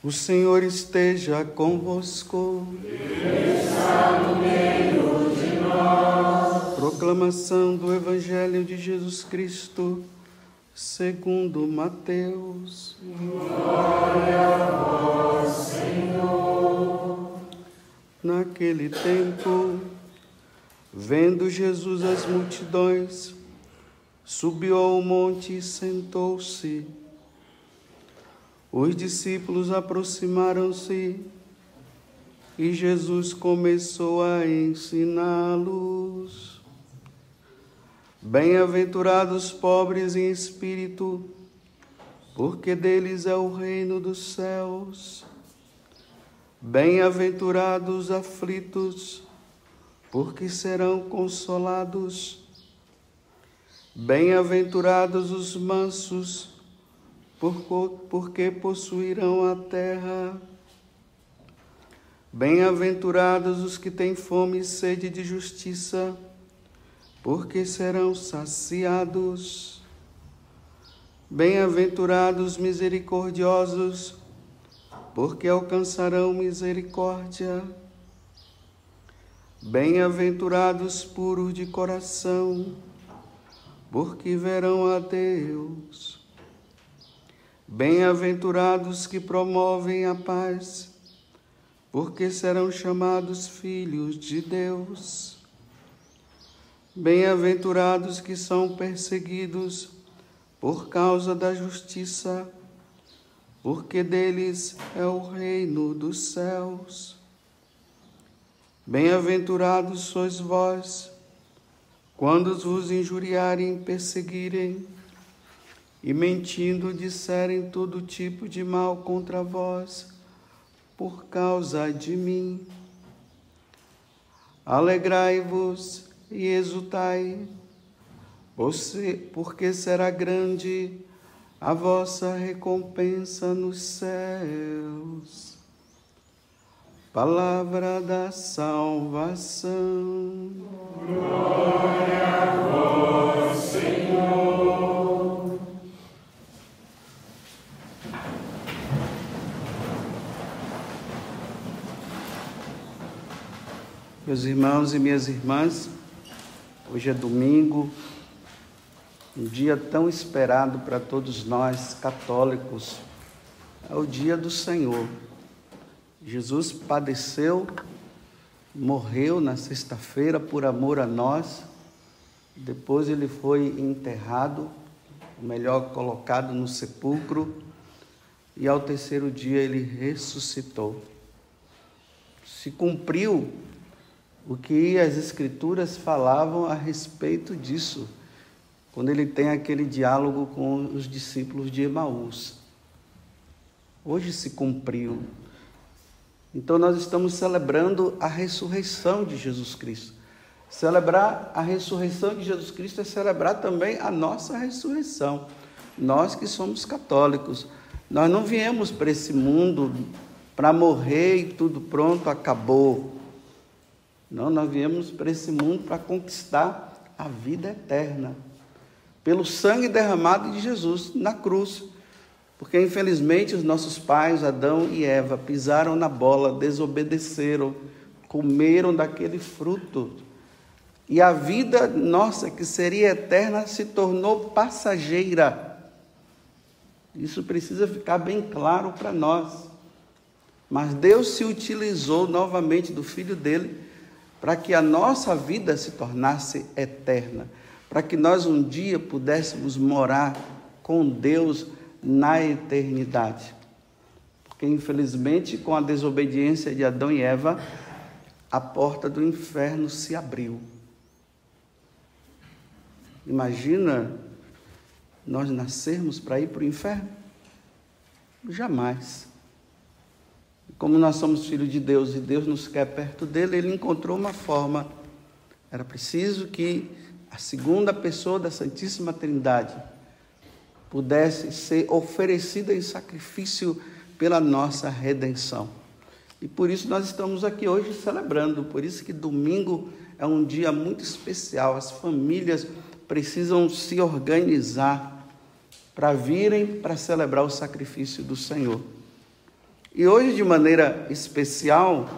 O Senhor esteja convosco. Está no meio de nós. Proclamação do Evangelho de Jesus Cristo, segundo Mateus. Glória a vós, Senhor. Naquele tempo, vendo Jesus as multidões, subiu ao monte e sentou-se. Os discípulos aproximaram-se e Jesus começou a ensiná-los. Bem-aventurados pobres em espírito, porque deles é o reino dos céus. Bem-aventurados aflitos, porque serão consolados. Bem-aventurados os mansos, porque possuirão a terra. Bem-aventurados os que têm fome e sede de justiça, porque serão saciados. Bem-aventurados misericordiosos, porque alcançarão misericórdia. Bem-aventurados puros de coração, porque verão a Deus. Bem-aventurados que promovem a paz, porque serão chamados filhos de Deus. Bem-aventurados que são perseguidos por causa da justiça, porque deles é o reino dos céus. Bem-aventurados sois vós, quando vos injuriarem e perseguirem, e mentindo disserem todo tipo de mal contra vós, por causa de mim. Alegrai-vos e exultai, porque será grande a vossa recompensa nos céus. Palavra da salvação. Glória a vós, Senhor. Meus irmãos e minhas irmãs, hoje é domingo, um dia tão esperado para todos nós católicos, é o dia do Senhor. Jesus padeceu, morreu na sexta-feira por amor a nós, depois ele foi enterrado, melhor colocado no sepulcro, e ao terceiro dia ele ressuscitou. Se cumpriu o que as Escrituras falavam a respeito disso, quando ele tem aquele diálogo com os discípulos de Emaús. Hoje se cumpriu. Então nós estamos celebrando a ressurreição de Jesus Cristo. Celebrar a ressurreição de Jesus Cristo é celebrar também a nossa ressurreição. Nós que somos católicos, nós não viemos para esse mundo para morrer e tudo pronto, acabou. Não, nós viemos para esse mundo para conquistar a vida eterna. Pelo sangue derramado de Jesus na cruz. Porque infelizmente os nossos pais, Adão e Eva, pisaram na bola, desobedeceram, comeram daquele fruto. E a vida nossa, que seria eterna, se tornou passageira. Isso precisa ficar bem claro para nós. Mas Deus se utilizou novamente do filho dele para que a nossa vida se tornasse eterna, para que nós um dia pudéssemos morar com Deus na eternidade. Porque, infelizmente, com a desobediência de Adão e Eva, a porta do inferno se abriu. Imagina nós nascermos para ir para o inferno? Jamais. Como nós somos filhos de Deus e Deus nos quer perto dele, ele encontrou uma forma. Era preciso que a segunda pessoa da Santíssima Trindade pudesse ser oferecida em sacrifício pela nossa redenção. E por isso nós estamos aqui hoje celebrando, por isso que domingo é um dia muito especial. As famílias precisam se organizar para virem para celebrar o sacrifício do Senhor. E hoje, de maneira especial,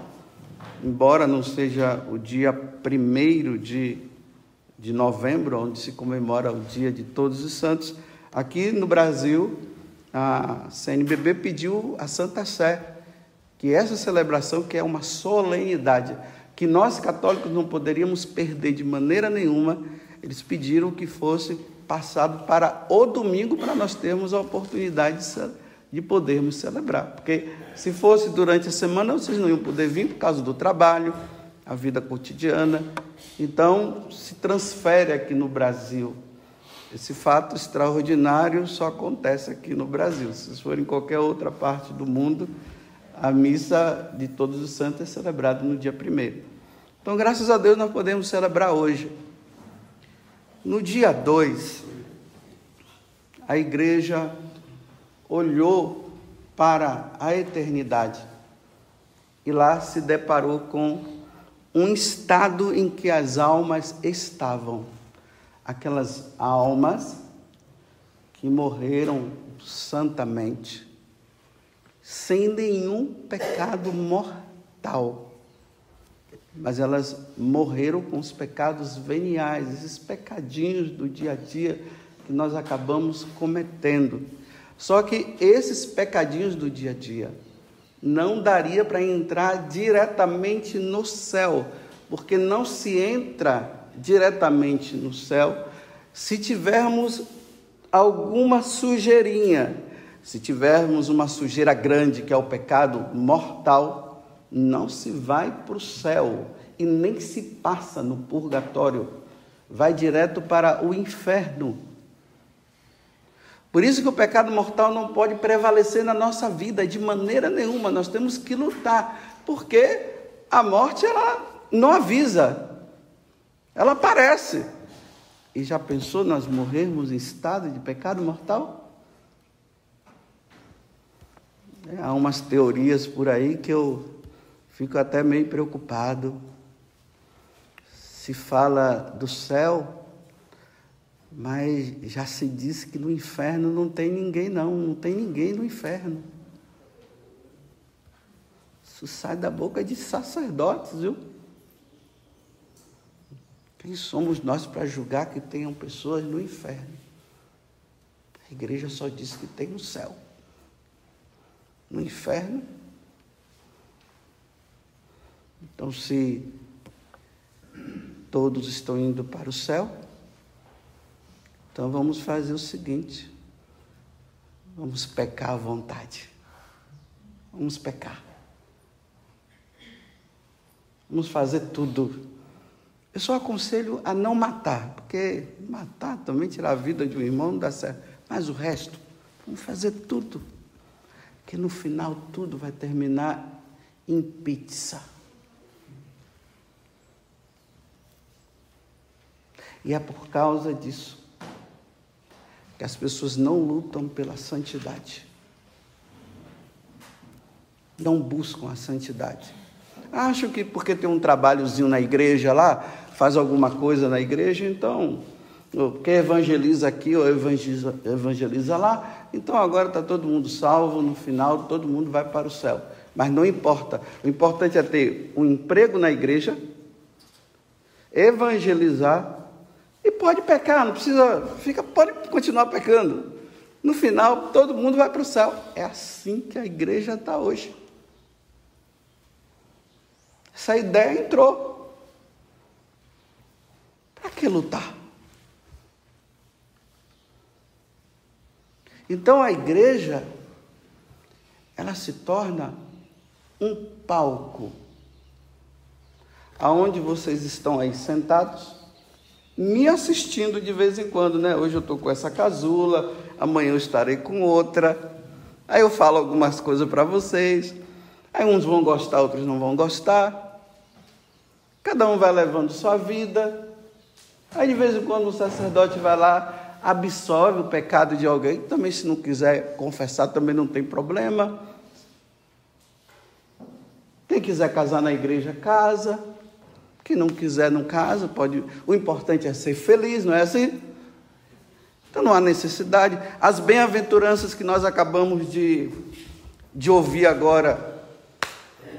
embora não seja o dia primeiro de, de novembro, onde se comemora o Dia de Todos os Santos, aqui no Brasil, a CNBB pediu a Santa Sé que essa celebração, que é uma solenidade, que nós católicos não poderíamos perder de maneira nenhuma, eles pediram que fosse passado para o domingo para nós termos a oportunidade de, de podermos celebrar. Porque se fosse durante a semana, vocês não iam poder vir por causa do trabalho, a vida cotidiana. Então, se transfere aqui no Brasil. Esse fato extraordinário só acontece aqui no Brasil. Se for em qualquer outra parte do mundo, a missa de Todos os Santos é celebrada no dia primeiro. Então, graças a Deus, nós podemos celebrar hoje. No dia 2, a igreja olhou para a eternidade e lá se deparou com um estado em que as almas estavam. Aquelas almas que morreram santamente, sem nenhum pecado mortal. Mas elas morreram com os pecados veniais, esses pecadinhos do dia a dia que nós acabamos cometendo. Só que esses pecadinhos do dia a dia não daria para entrar diretamente no céu, porque não se entra diretamente no céu se tivermos alguma sujeirinha se tivermos uma sujeira grande, que é o pecado mortal, não se vai para o céu e nem se passa no purgatório, vai direto para o inferno. Por isso que o pecado mortal não pode prevalecer na nossa vida de maneira nenhuma, nós temos que lutar, porque a morte ela não avisa, ela aparece. E já pensou nós morrermos em estado de pecado mortal? É, há umas teorias por aí que eu fico até meio preocupado. Se fala do céu, mas já se diz que no inferno não tem ninguém, não, não tem ninguém no inferno. Isso sai da boca de sacerdotes, viu? Quem somos nós para julgar que tenham pessoas no inferno? A igreja só diz que tem no céu no inferno. Então, se todos estão indo para o céu, então vamos fazer o seguinte: vamos pecar à vontade. Vamos pecar. Vamos fazer tudo. Eu só aconselho a não matar, porque matar também tirar a vida de um irmão não dá certo. Mas o resto, vamos fazer tudo que no final tudo vai terminar em pizza. E é por causa disso que as pessoas não lutam pela santidade. Não buscam a santidade. Acho que porque tem um trabalhozinho na igreja lá, faz alguma coisa na igreja, então quem evangeliza aqui ou evangeliza, evangeliza lá, então agora está todo mundo salvo, no final todo mundo vai para o céu. Mas não importa, o importante é ter um emprego na igreja, evangelizar e pode pecar, não precisa, fica, pode continuar pecando. No final, todo mundo vai para o céu. É assim que a igreja está hoje. Essa ideia entrou. Para que lutar? Então a igreja, ela se torna um palco, aonde vocês estão aí sentados, me assistindo de vez em quando, né? Hoje eu estou com essa casula, amanhã eu estarei com outra. Aí eu falo algumas coisas para vocês. Aí uns vão gostar, outros não vão gostar. Cada um vai levando sua vida. Aí de vez em quando o sacerdote vai lá absolve o pecado de alguém. Também, se não quiser confessar, também não tem problema. Quem quiser casar na igreja, casa. Quem não quiser, não casa. Pode. O importante é ser feliz, não é assim? Então não há necessidade. As bem-aventuranças que nós acabamos de, de ouvir agora,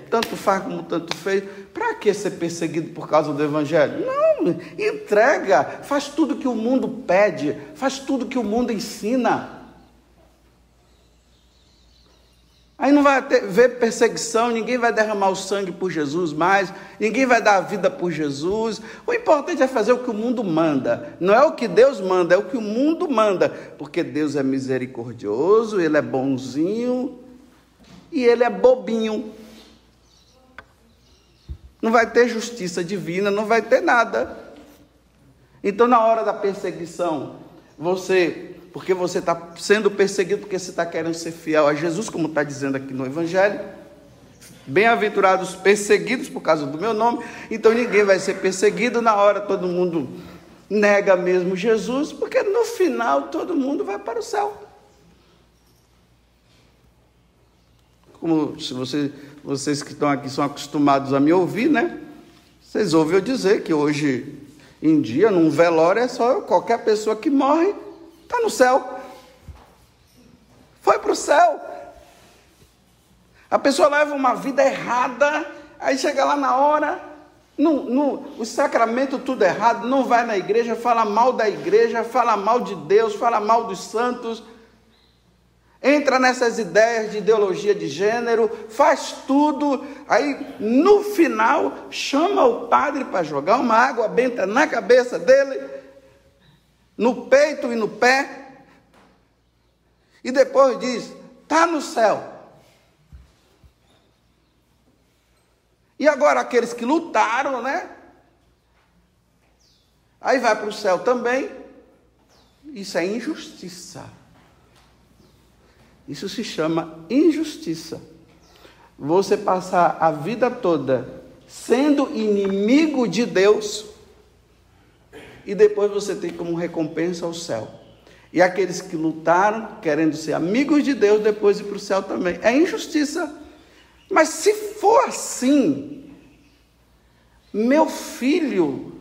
tanto faz como tanto fez. Para que ser perseguido por causa do Evangelho? Não, entrega, faz tudo que o mundo pede, faz tudo que o mundo ensina. Aí não vai ter, ver perseguição, ninguém vai derramar o sangue por Jesus mais, ninguém vai dar a vida por Jesus. O importante é fazer o que o mundo manda. Não é o que Deus manda, é o que o mundo manda. Porque Deus é misericordioso, Ele é bonzinho e Ele é bobinho. Não vai ter justiça divina, não vai ter nada. Então, na hora da perseguição, você porque você está sendo perseguido porque você está querendo ser fiel a Jesus, como está dizendo aqui no Evangelho. Bem-aventurados perseguidos por causa do meu nome, então ninguém vai ser perseguido na hora, todo mundo nega mesmo Jesus, porque no final todo mundo vai para o céu. Como se você, vocês que estão aqui são acostumados a me ouvir, né? Vocês eu dizer que hoje em dia, num velório, é só qualquer pessoa que morre Está no céu. Foi para o céu. A pessoa leva uma vida errada, aí chega lá na hora, no, no, o sacramento tudo errado, não vai na igreja, fala mal da igreja, fala mal de Deus, fala mal dos santos, entra nessas ideias de ideologia de gênero, faz tudo, aí no final chama o padre para jogar uma água benta na cabeça dele no peito e no pé, e depois diz: está no céu. E agora aqueles que lutaram, né? Aí vai para o céu também. Isso é injustiça. Isso se chama injustiça. Você passar a vida toda sendo inimigo de Deus e depois você tem como recompensa o céu. E aqueles que lutaram, querendo ser amigos de Deus, depois ir para o céu também. É injustiça. Mas se for assim, meu filho,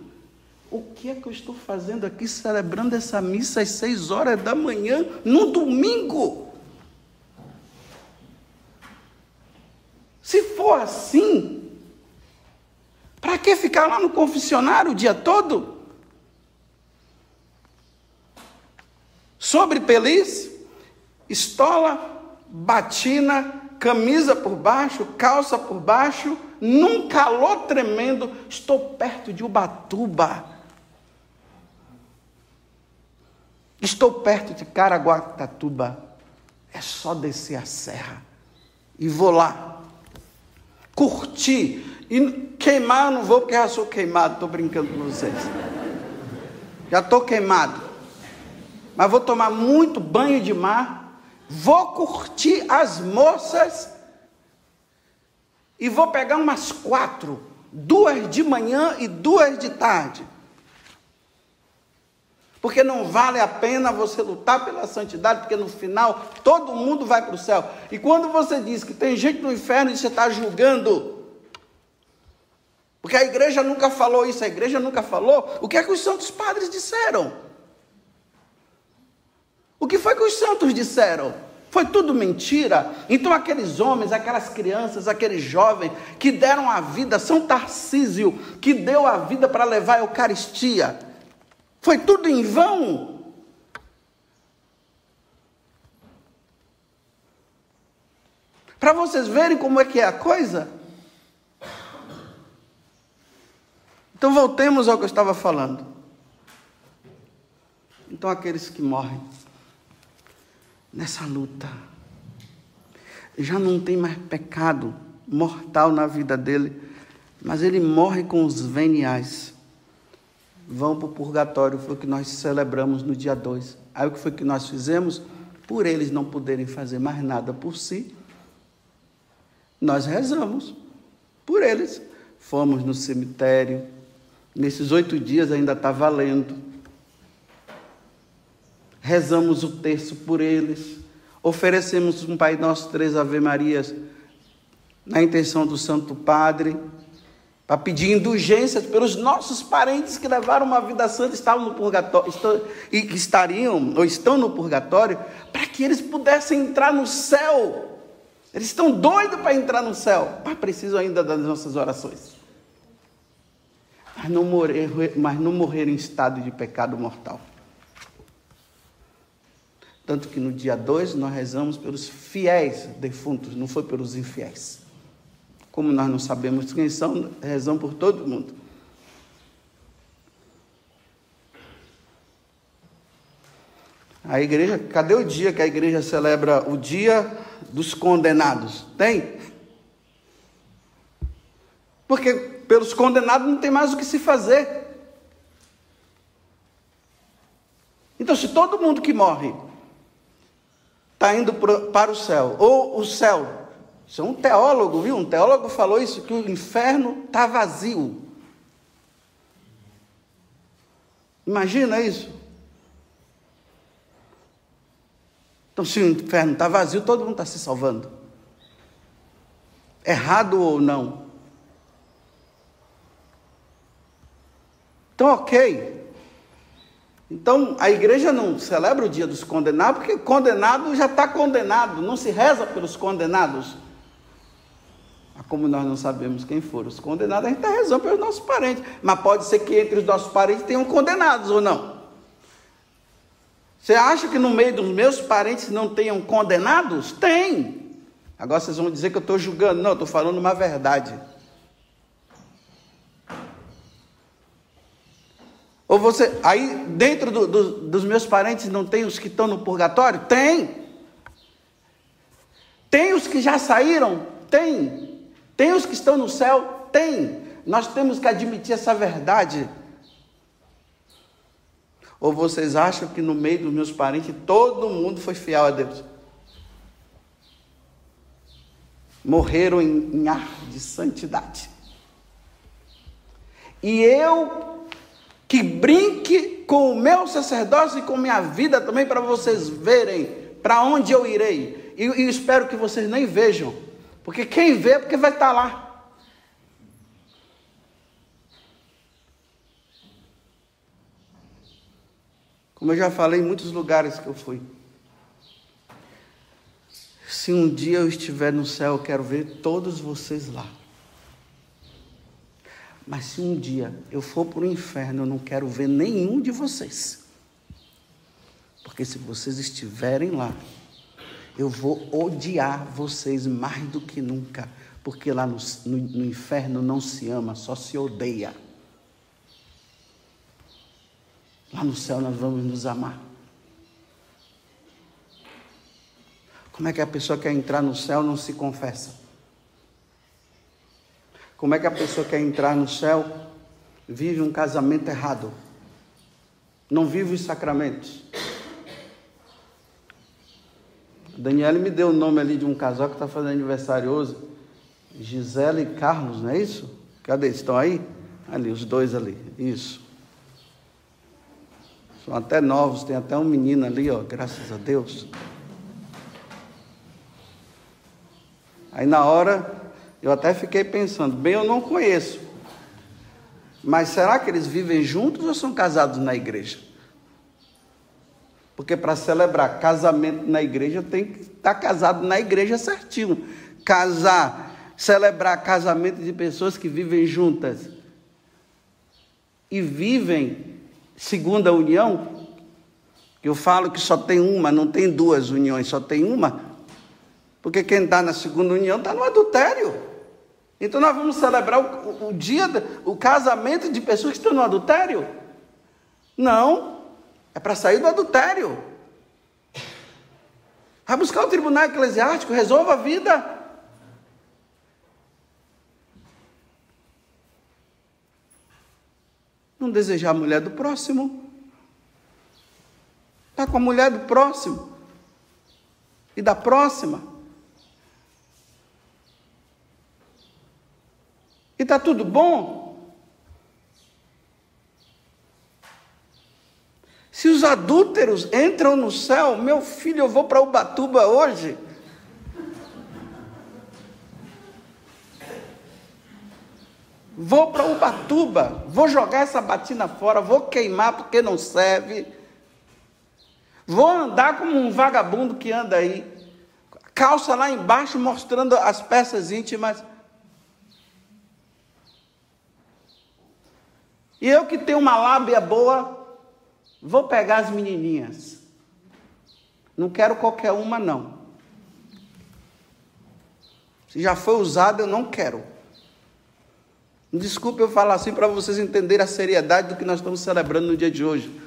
o que é que eu estou fazendo aqui celebrando essa missa às seis horas da manhã, no domingo? Se for assim, para que ficar lá no confessionário o dia todo? Sobre peliz, estola, batina, camisa por baixo, calça por baixo, num calor tremendo, estou perto de Ubatuba. Estou perto de Caraguatatuba. É só descer a serra e vou lá. Curtir. E queimar eu não vou porque já sou queimado, estou brincando com vocês. Já estou queimado mas vou tomar muito banho de mar, vou curtir as moças e vou pegar umas quatro, duas de manhã e duas de tarde. Porque não vale a pena você lutar pela santidade, porque no final todo mundo vai para o céu. E quando você diz que tem gente no inferno e você está julgando, porque a igreja nunca falou isso, a igreja nunca falou, o que é que os santos padres disseram? O que foi que os santos disseram? Foi tudo mentira? Então aqueles homens, aquelas crianças, aqueles jovens que deram a vida, São Tarcísio, que deu a vida para levar a Eucaristia, foi tudo em vão? Para vocês verem como é que é a coisa? Então voltemos ao que eu estava falando. Então aqueles que morrem nessa luta. Já não tem mais pecado mortal na vida dele, mas ele morre com os veniais. Vão para o purgatório, foi o que nós celebramos no dia 2. Aí o que foi que nós fizemos? Por eles não poderem fazer mais nada por si, nós rezamos por eles. Fomos no cemitério, nesses oito dias ainda está valendo rezamos o terço por eles, oferecemos um Pai Nosso três Ave Marias na intenção do Santo Padre, para pedir indulgências pelos nossos parentes que levaram uma vida santa, estavam no purgatório, e que estariam ou estão no purgatório, para que eles pudessem entrar no céu. Eles estão doidos para entrar no céu, mas precisam ainda das nossas orações. Mas não, morrer, mas não morrer em estado de pecado mortal. Tanto que no dia 2 nós rezamos pelos fiéis defuntos, não foi pelos infiéis. Como nós não sabemos quem são, rezamos por todo mundo. A igreja, cadê o dia que a igreja celebra o dia dos condenados? Tem? Porque pelos condenados não tem mais o que se fazer. Então, se todo mundo que morre está indo para o céu, ou o céu, isso é um teólogo, viu? Um teólogo falou isso, que o inferno está vazio. Imagina isso. Então, se o inferno está vazio, todo mundo está se salvando. Errado ou não. Então, ok. Então, a igreja não celebra o dia dos condenados, porque condenado já está condenado, não se reza pelos condenados. Como nós não sabemos quem foram os condenados, a gente está rezando pelos nossos parentes. Mas pode ser que entre os nossos parentes tenham condenados ou não. Você acha que no meio dos meus parentes não tenham condenados? Tem. Agora vocês vão dizer que eu estou julgando. Não, eu estou falando uma verdade. Ou você, aí dentro do, do, dos meus parentes não tem os que estão no purgatório? Tem. Tem os que já saíram? Tem. Tem os que estão no céu? Tem. Nós temos que admitir essa verdade. Ou vocês acham que no meio dos meus parentes todo mundo foi fiel a Deus? Morreram em, em ar de santidade. E eu que brinque com o meu sacerdócio e com minha vida também, para vocês verem para onde eu irei. E, e, espero que vocês nem vejam, porque quem vê é porque vai estar lá. Como eu já falei em muitos lugares que eu fui. Se um dia eu estiver no céu, eu quero ver todos vocês lá. Mas se um dia eu for para o inferno, eu não quero ver nenhum de vocês. Porque se vocês estiverem lá, eu vou odiar vocês mais do que nunca. Porque lá no, no, no inferno não se ama, só se odeia. Lá no céu nós vamos nos amar. Como é que a pessoa quer entrar no céu não se confessa? Como é que a pessoa quer entrar no céu, vive um casamento errado, não vive os sacramentos? Daniela me deu o nome ali de um casal que está fazendo aniversário hoje. Gisele e Carlos, não é isso? Cadê? Estão aí? Ali, os dois ali. Isso. São até novos, tem até um menino ali, ó, graças a Deus. Aí na hora eu até fiquei pensando, bem, eu não conheço. Mas será que eles vivem juntos ou são casados na igreja? Porque para celebrar casamento na igreja tem que estar casado na igreja certinho. Casar, celebrar casamento de pessoas que vivem juntas e vivem segundo a união, eu falo que só tem uma, não tem duas uniões, só tem uma, porque quem está na segunda união está no adultério. Então nós vamos celebrar o, o dia, o casamento de pessoas que estão no adultério? Não, é para sair do adultério. Vai buscar o tribunal eclesiástico, resolva a vida. Não desejar a mulher do próximo. Está com a mulher do próximo e da próxima. E está tudo bom? Se os adúlteros entram no céu, meu filho, eu vou para Ubatuba hoje. Vou para Ubatuba, vou jogar essa batina fora, vou queimar porque não serve. Vou andar como um vagabundo que anda aí. calça lá embaixo mostrando as peças íntimas. E eu que tenho uma lábia boa, vou pegar as menininhas. Não quero qualquer uma, não. Se já foi usada, eu não quero. Desculpe eu falar assim para vocês entenderem a seriedade do que nós estamos celebrando no dia de hoje.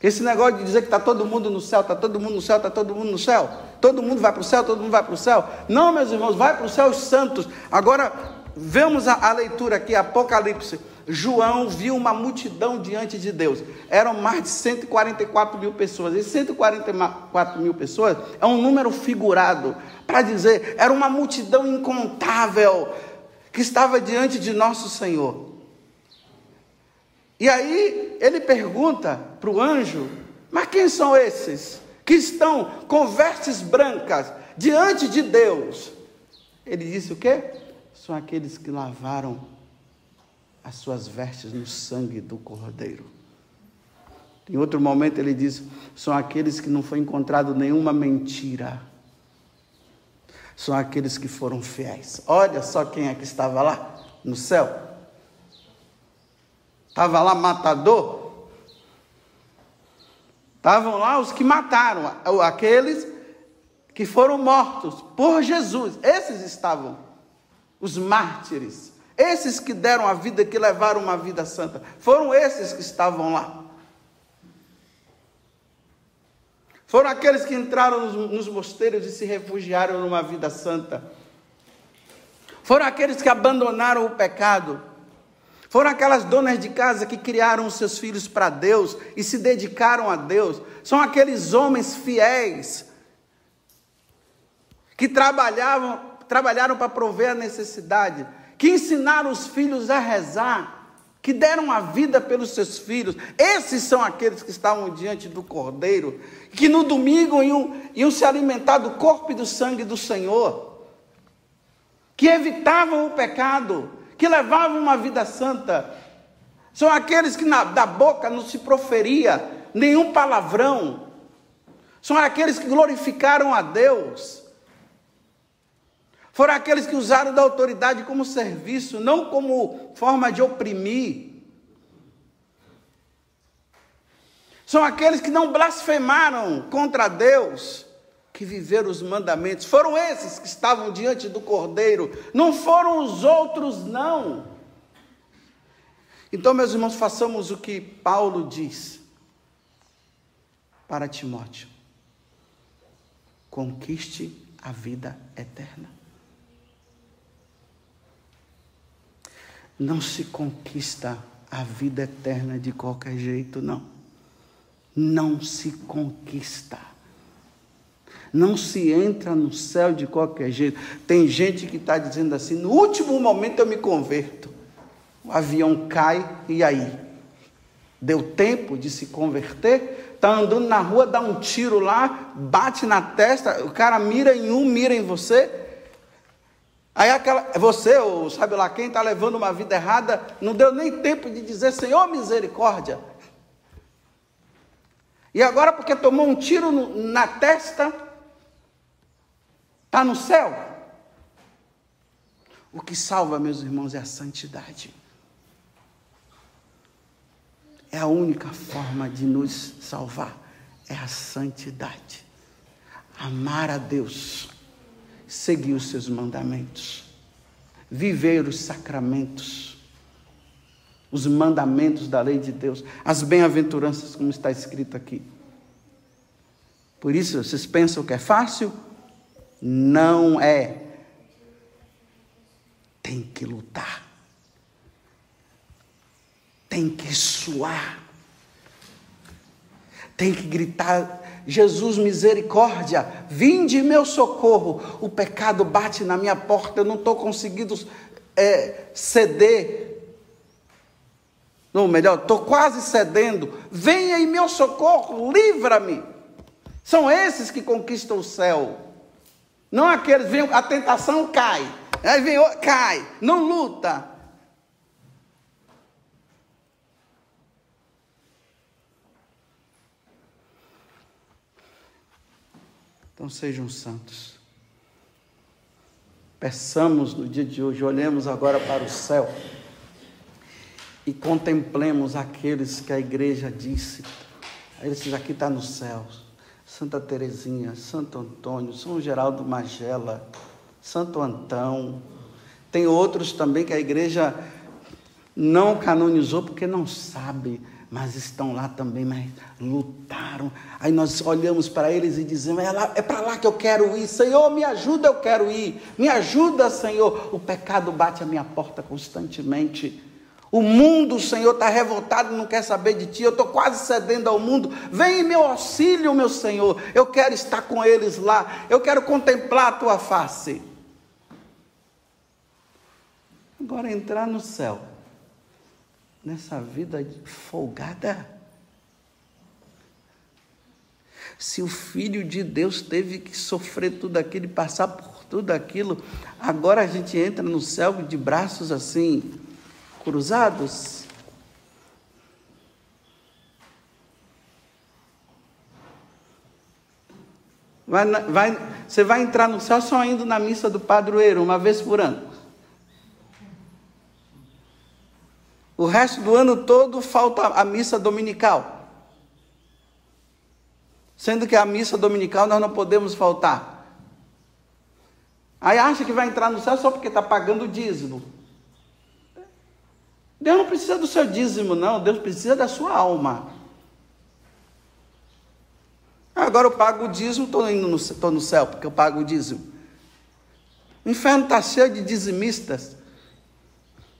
Esse negócio de dizer que está todo mundo no céu, está todo mundo no céu, está todo mundo no céu, todo mundo vai para o céu, todo mundo vai para o céu. Não, meus irmãos, vai para o céu os santos. Agora, vemos a, a leitura aqui, Apocalipse. João viu uma multidão diante de Deus. Eram mais de 144 mil pessoas. E 144 mil pessoas é um número figurado para dizer, era uma multidão incontável que estava diante de nosso Senhor. E aí ele pergunta para o anjo: Mas quem são esses que estão com vestes brancas diante de Deus? Ele disse o quê? São aqueles que lavaram as suas vestes no sangue do Cordeiro. Em outro momento ele diz: são aqueles que não foi encontrado nenhuma mentira. São aqueles que foram fiéis. Olha só quem é que estava lá no céu. Estava lá matador. Estavam lá os que mataram, aqueles que foram mortos por Jesus. Esses estavam, os mártires. Esses que deram a vida, que levaram uma vida santa. Foram esses que estavam lá. Foram aqueles que entraram nos, nos mosteiros e se refugiaram numa vida santa. Foram aqueles que abandonaram o pecado. Foram aquelas donas de casa que criaram os seus filhos para Deus e se dedicaram a Deus. São aqueles homens fiéis que trabalhavam, trabalharam para prover a necessidade, que ensinaram os filhos a rezar, que deram a vida pelos seus filhos. Esses são aqueles que estavam diante do Cordeiro, que no domingo iam, iam se alimentar do corpo e do sangue do Senhor, que evitavam o pecado que levavam uma vida santa. São aqueles que na, da boca não se proferia nenhum palavrão. São aqueles que glorificaram a Deus. Foram aqueles que usaram da autoridade como serviço, não como forma de oprimir. São aqueles que não blasfemaram contra Deus, que viveram os mandamentos. Foram esses que estavam diante do Cordeiro, não foram os outros, não. Então, meus irmãos, façamos o que Paulo diz para Timóteo: conquiste a vida eterna. Não se conquista a vida eterna de qualquer jeito, não. Não se conquista. Não se entra no céu de qualquer jeito. Tem gente que está dizendo assim: no último momento eu me converto. O avião cai e aí? Deu tempo de se converter? Está andando na rua, dá um tiro lá, bate na testa, o cara mira em um, mira em você. Aí aquela, você, ou sabe lá quem, está levando uma vida errada, não deu nem tempo de dizer, Senhor, misericórdia. E agora, porque tomou um tiro no, na testa, Está no céu. O que salva, meus irmãos, é a santidade. É a única forma de nos salvar. É a santidade. Amar a Deus. Seguir os seus mandamentos. Viver os sacramentos. Os mandamentos da lei de Deus. As bem-aventuranças, como está escrito aqui. Por isso, vocês pensam que é fácil? Não é. Tem que lutar. Tem que suar. Tem que gritar: Jesus, misericórdia, vinde meu socorro. O pecado bate na minha porta, eu não estou conseguindo é, ceder. Ou melhor, estou quase cedendo. Venha em meu socorro, livra-me. São esses que conquistam o céu. Não aqueles, vem, a tentação cai. Aí vem, cai, não luta. Então sejam santos. Peçamos no dia de hoje, olhemos agora para o céu e contemplemos aqueles que a igreja disse. Esses aqui está nos céus. Santa Teresinha, Santo Antônio, São Geraldo Magela, Santo Antão. Tem outros também que a igreja não canonizou porque não sabe mas estão lá também, mas lutaram. Aí nós olhamos para eles e dizemos: é, é para lá que eu quero ir, Senhor, me ajuda, eu quero ir, me ajuda, Senhor. O pecado bate a minha porta constantemente. O mundo, Senhor, está revoltado, não quer saber de ti. Eu estou quase cedendo ao mundo. Vem em meu auxílio, meu Senhor. Eu quero estar com eles lá. Eu quero contemplar a tua face. Agora entrar no céu nessa vida folgada. Se o Filho de Deus teve que sofrer tudo aquilo passar por tudo aquilo, agora a gente entra no céu de braços assim, cruzados. Vai, vai, você vai entrar no céu só indo na missa do padroeiro, uma vez por ano. O resto do ano todo falta a missa dominical. Sendo que a missa dominical nós não podemos faltar. Aí acha que vai entrar no céu só porque está pagando o dízimo. Deus não precisa do seu dízimo, não. Deus precisa da sua alma. Agora eu pago o dízimo, estou indo no, no céu porque eu pago o dízimo. O inferno está cheio de dizimistas.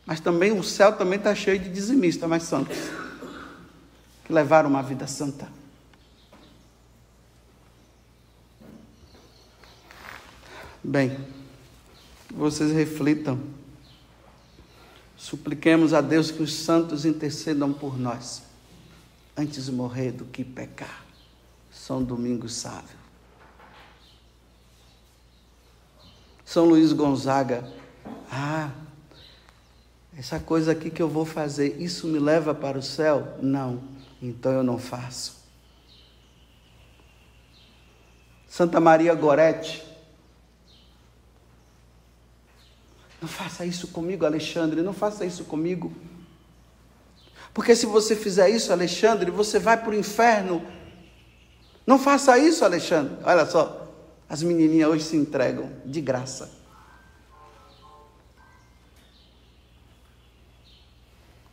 Mas também o céu também está cheio de dizimistas, mas santos, que levaram uma vida santa. Bem, vocês reflitam. Supliquemos a Deus que os santos intercedam por nós, antes de morrer do que pecar. São Domingos Sábio. São Luís Gonzaga. Ah, essa coisa aqui que eu vou fazer, isso me leva para o céu? Não, então eu não faço. Santa Maria Gorete. Não faça isso comigo, Alexandre, não faça isso comigo. Porque se você fizer isso, Alexandre, você vai para o inferno. Não faça isso, Alexandre. Olha só, as menininhas hoje se entregam de graça.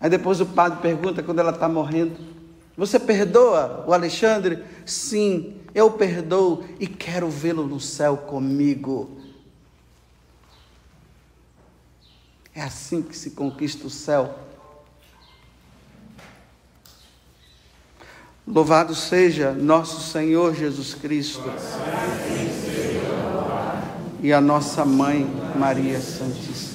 Aí depois o padre pergunta quando ela está morrendo: Você perdoa o Alexandre? Sim, eu perdoo e quero vê-lo no céu comigo. É assim que se conquista o céu. Louvado seja nosso Senhor Jesus Cristo e a nossa mãe Maria Santíssima.